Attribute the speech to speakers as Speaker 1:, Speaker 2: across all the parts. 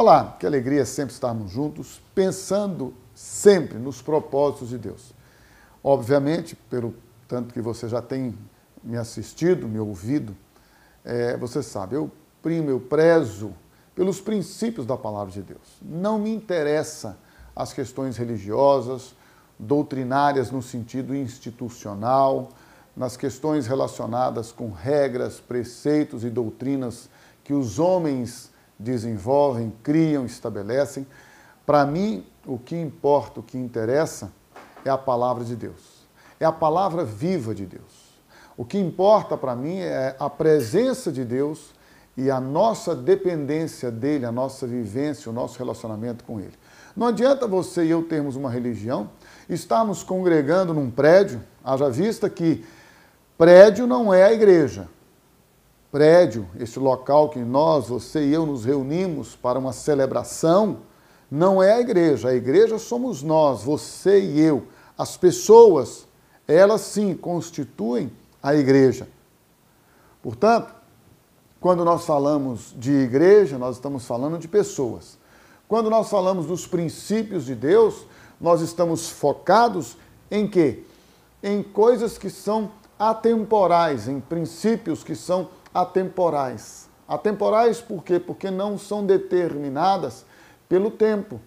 Speaker 1: Olá, que alegria sempre estarmos juntos, pensando sempre nos propósitos de Deus. Obviamente, pelo tanto que você já tem me assistido, me ouvido, é, você sabe, eu primo, eu prezo pelos princípios da palavra de Deus. Não me interessa as questões religiosas, doutrinárias no sentido institucional, nas questões relacionadas com regras, preceitos e doutrinas que os homens desenvolvem, criam, estabelecem. Para mim, o que importa, o que interessa é a palavra de Deus. É a palavra viva de Deus. O que importa para mim é a presença de Deus e a nossa dependência dele, a nossa vivência, o nosso relacionamento com ele. Não adianta você e eu termos uma religião, estarmos congregando num prédio, haja vista que prédio não é a igreja prédio, esse local que nós, você e eu nos reunimos para uma celebração, não é a igreja. A igreja somos nós, você e eu. As pessoas, elas sim constituem a igreja. Portanto, quando nós falamos de igreja, nós estamos falando de pessoas. Quando nós falamos dos princípios de Deus, nós estamos focados em quê? Em coisas que são atemporais, em princípios que são atemporais. Atemporais por quê? Porque não são determinadas pelo tempo,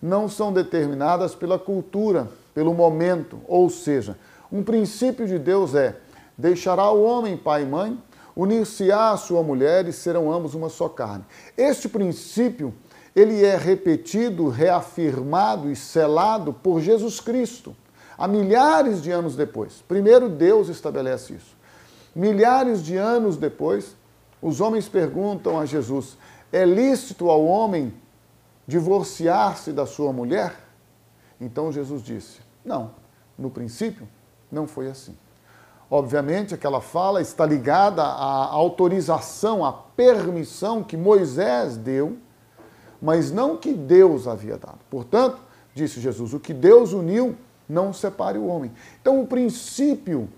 Speaker 1: não são determinadas pela cultura, pelo momento. Ou seja, um princípio de Deus é: deixará o homem pai e mãe, unir-se-á a sua mulher e serão ambos uma só carne. Este princípio, ele é repetido, reafirmado e selado por Jesus Cristo, há milhares de anos depois. Primeiro Deus estabelece isso. Milhares de anos depois, os homens perguntam a Jesus: é lícito ao homem divorciar-se da sua mulher? Então Jesus disse: não, no princípio não foi assim. Obviamente, aquela fala está ligada à autorização, à permissão que Moisés deu, mas não que Deus havia dado. Portanto, disse Jesus: o que Deus uniu, não separe o homem. Então, o princípio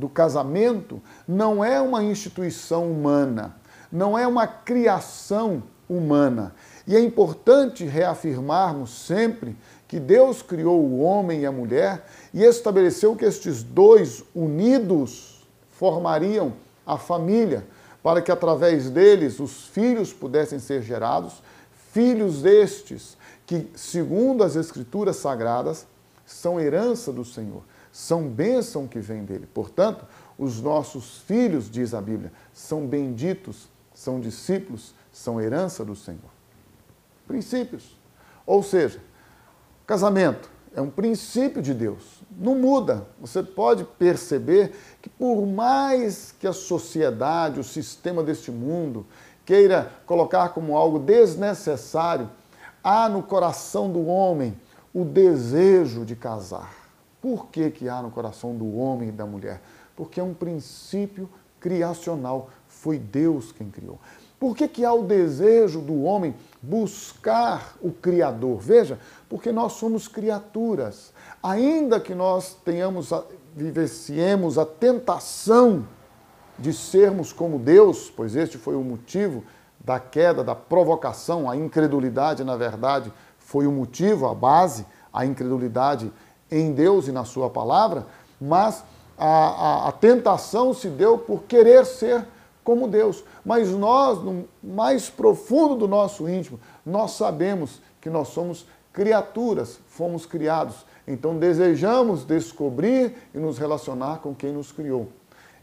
Speaker 1: do casamento não é uma instituição humana, não é uma criação humana. E é importante reafirmarmos sempre que Deus criou o homem e a mulher e estabeleceu que estes dois unidos formariam a família, para que através deles os filhos pudessem ser gerados, filhos estes que, segundo as Escrituras Sagradas, são herança do Senhor são bênção que vem dele. Portanto, os nossos filhos, diz a Bíblia, são benditos, são discípulos, são herança do Senhor. Princípios. Ou seja, casamento é um princípio de Deus. Não muda. Você pode perceber que, por mais que a sociedade, o sistema deste mundo, queira colocar como algo desnecessário, há no coração do homem o desejo de casar. Por que, que há no coração do homem e da mulher? Porque é um princípio criacional. Foi Deus quem criou. Por que, que há o desejo do homem buscar o Criador? Veja, porque nós somos criaturas. Ainda que nós tenhamos, vivenciemos a tentação de sermos como Deus, pois este foi o motivo da queda, da provocação, a incredulidade, na verdade, foi o motivo, a base, a incredulidade em Deus e na Sua palavra, mas a, a, a tentação se deu por querer ser como Deus. Mas nós, no mais profundo do nosso íntimo, nós sabemos que nós somos criaturas, fomos criados. Então desejamos descobrir e nos relacionar com quem nos criou.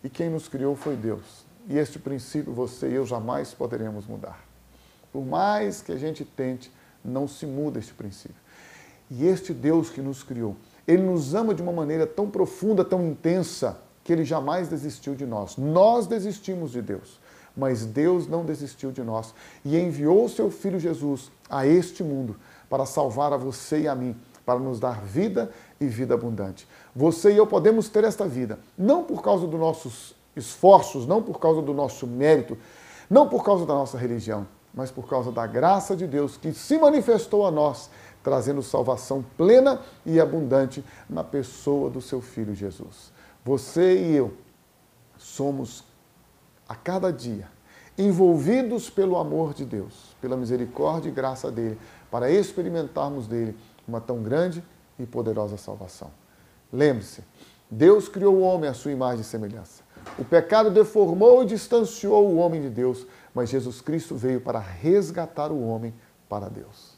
Speaker 1: E quem nos criou foi Deus. E este princípio você e eu jamais poderemos mudar. Por mais que a gente tente, não se muda este princípio. E este Deus que nos criou, ele nos ama de uma maneira tão profunda, tão intensa, que ele jamais desistiu de nós. Nós desistimos de Deus, mas Deus não desistiu de nós e enviou seu filho Jesus a este mundo para salvar a você e a mim, para nos dar vida e vida abundante. Você e eu podemos ter esta vida, não por causa dos nossos esforços, não por causa do nosso mérito, não por causa da nossa religião, mas por causa da graça de Deus que se manifestou a nós trazendo salvação plena e abundante na pessoa do seu Filho Jesus. Você e eu somos, a cada dia, envolvidos pelo amor de Deus, pela misericórdia e graça dele, para experimentarmos dele uma tão grande e poderosa salvação. Lembre-se, Deus criou o homem à sua imagem e semelhança. O pecado deformou e distanciou o homem de Deus, mas Jesus Cristo veio para resgatar o homem para Deus.